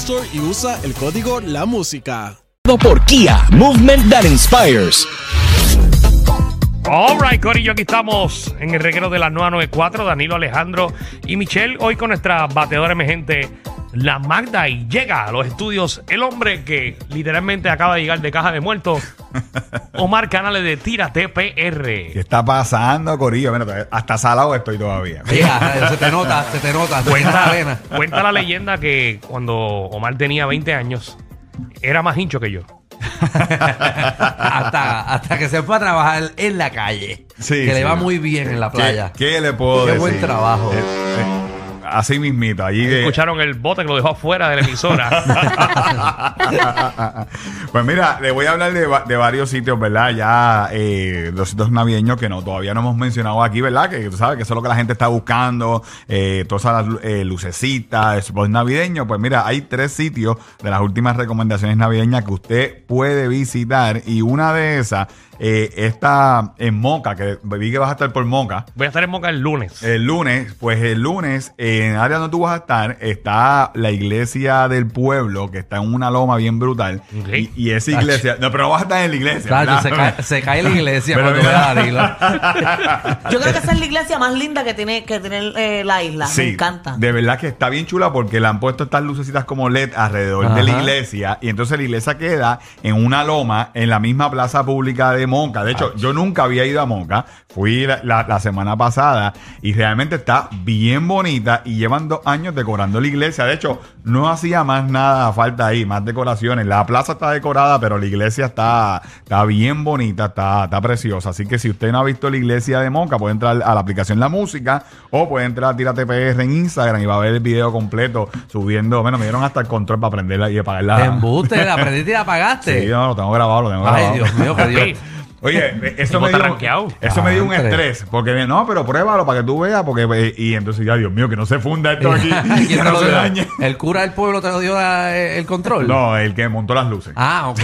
Store y usa el código La Música. por Kia, movement that inspires. Alright, Corillo, aquí estamos en el reguero de la 994, Danilo Alejandro y Michelle, hoy con nuestra bateadora emergente, la Magda, y llega a los estudios el hombre que literalmente acaba de llegar de caja de muertos, Omar Canales de Tira TPR. ¿Qué está pasando, Corillo? Mira, hasta salado estoy todavía. Mira, se te nota, se te nota. se te nota la vena. Cuenta la leyenda que cuando Omar tenía 20 años, era más hincho que yo. hasta, hasta que se fue a trabajar en la calle. Sí, que sí. le va muy bien en la playa. ¿Qué, qué le puedo Qué decir? buen trabajo. Eh, eh, así mismito, allí de- Escucharon el bote que lo dejó afuera de la emisora. pues mira, le voy a hablar de, va- de varios sitios, ¿verdad? Ya eh, los sitios navideños que no todavía no hemos mencionado aquí, ¿verdad? Que tú sabes que eso es lo que la gente está buscando, eh, todas esas lu- eh, lucecitas, spots navideños. Pues mira, hay tres sitios de las últimas recomendaciones navideñas que usted puede visitar y una de esas eh, está en Moca, que vi que vas a estar por Moca. Voy a estar en Moca el lunes. El lunes, pues el lunes, en el área donde tú vas a estar, está la iglesia del pueblo, que está en una loma bien brutal. Y, y esa iglesia, no, pero no vas a estar en la iglesia. Se, cae, se cae la iglesia Pero cuando mira. ve a Danilo. Yo creo que esa es la iglesia más linda que tiene que tiene eh, la isla. Sí, Me encanta. De verdad que está bien chula porque le han puesto estas lucecitas como LED alrededor de la iglesia. Y entonces la iglesia queda en una loma en la misma plaza pública de Monca. De hecho, yo nunca había ido a Monca. Fui la, la- la semana pasada y realmente está bien bonita. Y llevan dos años decorando la iglesia. De hecho, no hacía más nada falta ahí, más decoraciones. La plaza está decorada, pero la iglesia está, está bien bonita, está, está preciosa. Así que si usted no ha visto la iglesia de Monca, puede entrar a la aplicación La Música o puede entrar a Tírate PR en Instagram y va a ver el video completo subiendo. Bueno, me dieron hasta el control para aprenderla y apagarla. Embuste, la aprendiste y la apagaste. Sí, no, lo tengo grabado, lo tengo grabado. Ay, Dios mío, que Dios. Oye, eso Tipo me, dio, eso me dio un Antre. estrés. Porque me- no, pero pruébalo para que tú veas. porque eh, Y entonces ya, Dios mío, que no se funda esto aquí. ¿Quién que no se dañe. ¿El cura del pueblo te lo dio la- el control? No, el que montó las luces. Ah, ok.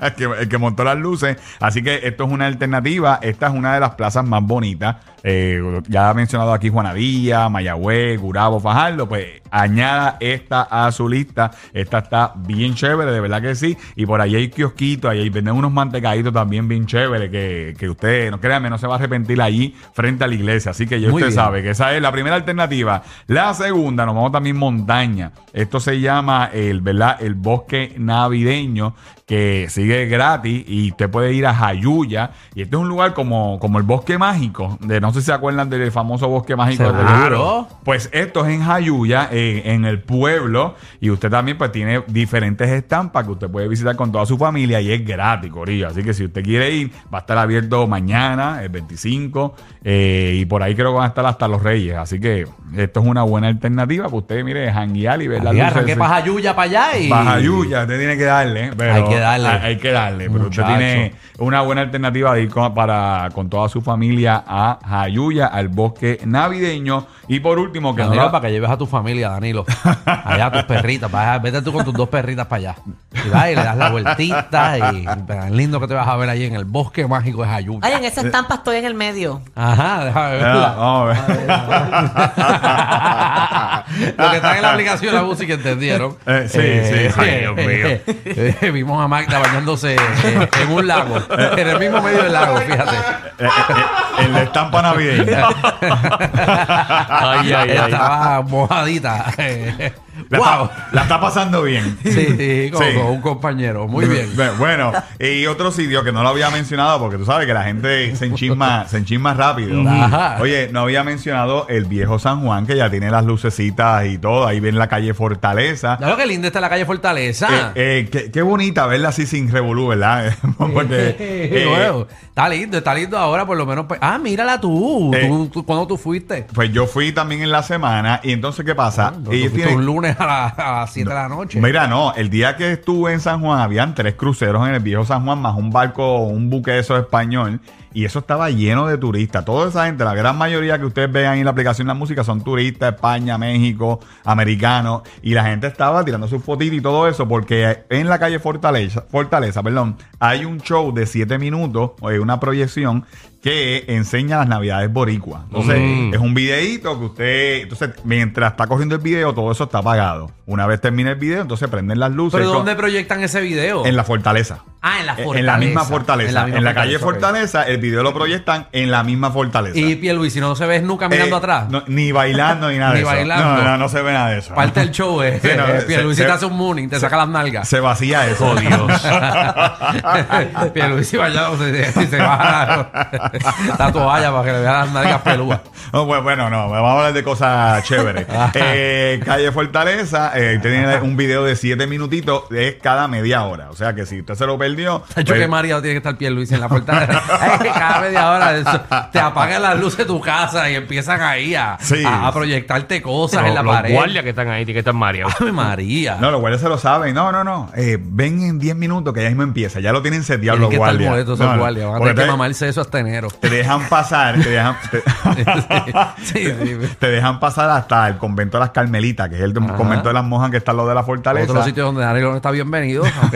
el, que, el que montó las luces. Así que esto es una alternativa. Esta es una de las plazas más bonitas. Eh, ya ha mencionado aquí Juanadía, Mayagüez, Gurabo, Fajardo. Pues añada esta a su lista. Esta está bien chévere, de verdad que sí. Y por ahí hay kiosquitos, ahí hay- venden unos mantecaditos también bien chéveres que, que usted, no créanme, no se va a arrepentir allí frente a la iglesia. Así que ya Muy usted bien. sabe que esa es la primera alternativa. La segunda, nos vamos también montaña. Esto se llama el, ¿verdad? el bosque navideño que sigue gratis y usted puede ir a Jayuya. Y este es un lugar como, como el bosque mágico. De, no sé si se acuerdan del famoso bosque mágico. de Seguro. Pues esto es en Jayuya, eh, en el pueblo. Y usted también pues tiene diferentes estampas que usted puede visitar con toda su familia y es gratis, Corillo. Así que si usted quiere ir, va a estar abierto mañana, el 25. eh, y por ahí creo que van a estar hasta los Reyes. Así que esto es una buena alternativa para usted, mire, janguear y ver las Y luces. arranqué para allá y... Baja Yuya, usted tiene que darle. pero Hay que darle. Hay, hay que darle. Pero usted tiene una buena alternativa de ir con, para, con toda su familia a Jayuya, al bosque navideño. Y por úlimo, que no Danilo, la- para que lleves a tu familia, Danilo. Allá a tus perritas. Vete tú con tus dos perritas para allá. Y vas y le das la vueltita y, tan lindo que te vas a ver allí en el bosque mágico de Jayuya. Ay, en esa estampa estoy en el medio. Ajá, déjame Ya, verla. vamos a ver. Los que están en la aplicación de la música entendieron. Eh, sí, sí, sí. Ay, Dios mío. eh, vimos a Magda bañándose eh, en un lago, en el mismo medio del lago, fíjate. Eh, eh, en la estampa navideña. Ay, ay, ay. Estaba mojadita. La, wow. está, la está pasando bien. Sí, sí, con, Sí. un compañero. Muy bien. Bueno, y otro sitio que no lo había mencionado porque tú sabes que la gente se enchisma, se enchisma rápido. Ajá. Oye, no había mencionado el viejo San Juan que ya tiene las lucecitas y todo. Ahí ven la calle Fortaleza. Claro que linda está la calle Fortaleza. Eh, eh, qué, qué bonita verla así sin revolú, ¿verdad? Porque eh, Bueno, está lindo, está lindo ahora por lo menos. pues- ah, mírala tú. Eh. tú, tú- ¿Cuándo tú fuiste? pues yo fui también en la semana y entonces ¿qué pasa? Tú Ellos fuiste tienen- un lunes a, la- a las 7 de la noche. Mira, no, el día que estuve en San Juan habían tres cruceros en el viejo San Juan más un barco, un buque de esos español y eso estaba lleno de turistas. Toda esa gente, la gran mayoría que ustedes vean en la aplicación de la música son turistas, España, México, americanos y la gente estaba tirando sus fotitos y todo eso porque en la calle Fortaleza, Fortaleza, perdón, hay un show de siete minutos, o una proyección que enseña las navidades boricuas. Entonces, Mm. es un videíto que usted, entonces, mientras está cogiendo el video, todo eso está apagado. Una vez termina el video, entonces prenden las luces. ¿Pero dónde proyectan ese video? En la fortaleza. Ah, en la fortaleza. En la misma fortaleza. En la, misma calle. Fortaleza, el video lo proyectan en la misma fortaleza. Y Pierluisi no se ve nunca mirando Eh, atrás. no, ni bailando ni nada Ni de eso. bailando. No, no, no se ve nada de eso. Parte del show es. Sí, no, eh, Pierluisi se- te hace un mooning, te saca las nalgas. Se vacía eso. Oh, Dios. Pierluisi bailando se, se, se baja la, la toalla para que le vean las nalgas peludas. No, bueno, bueno, no, vamos a hablar de cosas chéveres. Eh, Calle Fortaleza eh, tiene un video de siete minutitos de cada media hora. O sea que si usted se lo perdió. Ha hecho pues, que María tiene que estar Pierluisi en la puerta. Ay, cada media hora eso, te apagan las luces de tu casa y empiezan ahí a, Sí. a, a proyectarte cosas Los, en la los pared. guardias que están ahí, tienen que estar María. Ave María. No, los guardias se lo saben. No, no, no. Eh, ven en 10 minutos que ya mismo empieza. Ya lo tienen seteado los que guardias. molestos No, no. guardias. Van a tener que te- mamarse eso hasta enero. te dejan pasar, te dejan, te, sí, sí. te dejan pasar hasta el convento de las Carmelitas, que es el Ajá. convento de las monjas que está al lado de la fortaleza. Otro sitio donde Danilo no está bienvenido. Ok.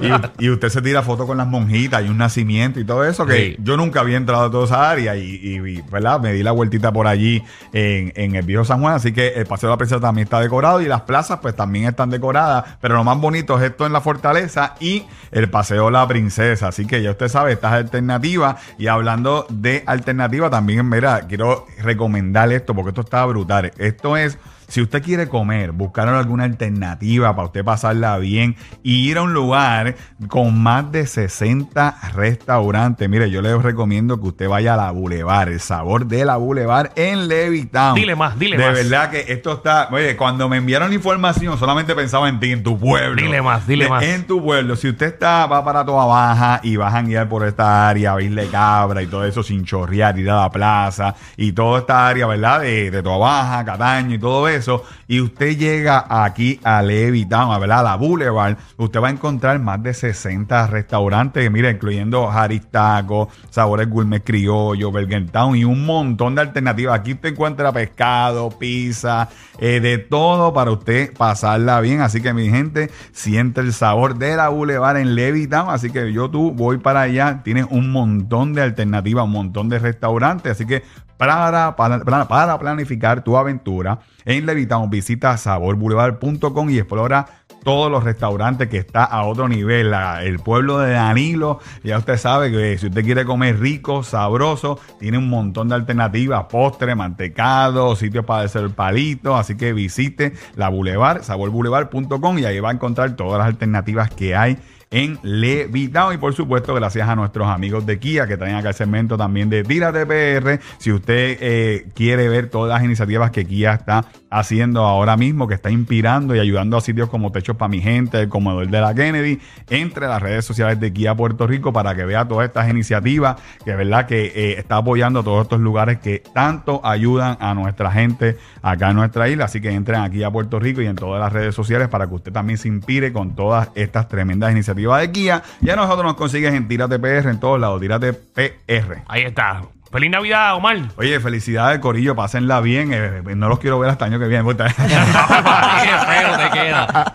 Y, y usted se tira fotos con las monjitas y un nacimiento y todo eso, que Sí. yo nunca había entrado a toda esa área y, y- y, ¿verdad? Me di la vueltita por allí en, en el viejo San Juan, así que el Paseo de la Princesa también está decorado y las plazas pues también están decoradas, pero lo más bonito es esto en la fortaleza y el Paseo de la Princesa, así que ya usted sabe, estas alternativas y hablando de alternativa también, mira, quiero recomendar esto porque esto está brutal, esto es... Si usted quiere comer, buscar alguna alternativa para usted pasarla bien y ir a un lugar con más de 60 restaurantes, mire, yo les recomiendo que usted vaya a la Boulevard, el sabor de la Boulevard en Levittown. Dile más, dile de más. verdad que esto está, oye, cuando me enviaron la información solamente pensaba en ti, en tu pueblo. Dile más, dile De- más. En tu pueblo, si usted está, va para Toa Baja y vas a guiar por esta área, a Isla de Cabra y todo eso sin chorrear, ir a la plaza y toda esta área, ¿verdad? De, de Toa Baja, Cataño y todo eso, y usted llega aquí a Levittown, ¿verdad? A la Boulevard, usted va a encontrar más de 60 restaurantes, mira, incluyendo Haris Taco, Sabores Gourmet Criollo, Burger Town y un montón de alternativas. Aquí usted encuentra pescado, pizza, eh, de todo para usted pasarla bien. Así que mi gente, siente el sabor de la Boulevard en Levittown. Así que yo tú voy para allá, tienes un montón de alternativas, un montón de restaurantes. Así que para, planificar tu aventura en Levittown, visita saborboulevard.com y explora todos los restaurantes que está a otro nivel. El pueblo de Danilo, ya usted sabe que si usted quiere comer rico, sabroso, tiene un montón de alternativas, postre, mantecado, sitios para hacer palitos, así que visite la Boulevard, saborboulevard.com y ahí va a encontrar todas las alternativas que hay en Levittown y por supuesto gracias a nuestros amigos de Kia que traen acá el segmento también de Tírate PR si usted eh, quiere ver todas las iniciativas que Kia está haciendo ahora mismo que está inspirando y ayudando a sitios como Techos para mi gente el comedor de la Kennedy entre las redes sociales de Kia Puerto Rico para que vea todas estas iniciativas que verdad que eh, está apoyando a todos estos lugares que tanto ayudan a nuestra gente acá en nuestra isla. Así que entren aquí a Puerto Rico y en todas las redes sociales para que usted también se inspire con todas estas tremendas iniciativas de Kia. Ya nosotros nos consigues en Tírate PR en todos lados, Tírate PR. Ahí está. Feliz Navidad, Omar. Oye, felicidades, Corillo, pásenla bien. eh, no los quiero ver hasta el año que viene. puta. Qué feo te queda.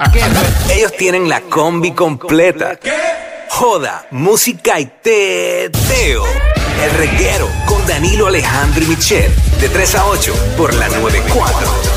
Ellos tienen la combi completa. Joda, música y teo. El reguero con Danilo Alejandro y Michel. De 3 a 8 por la 94.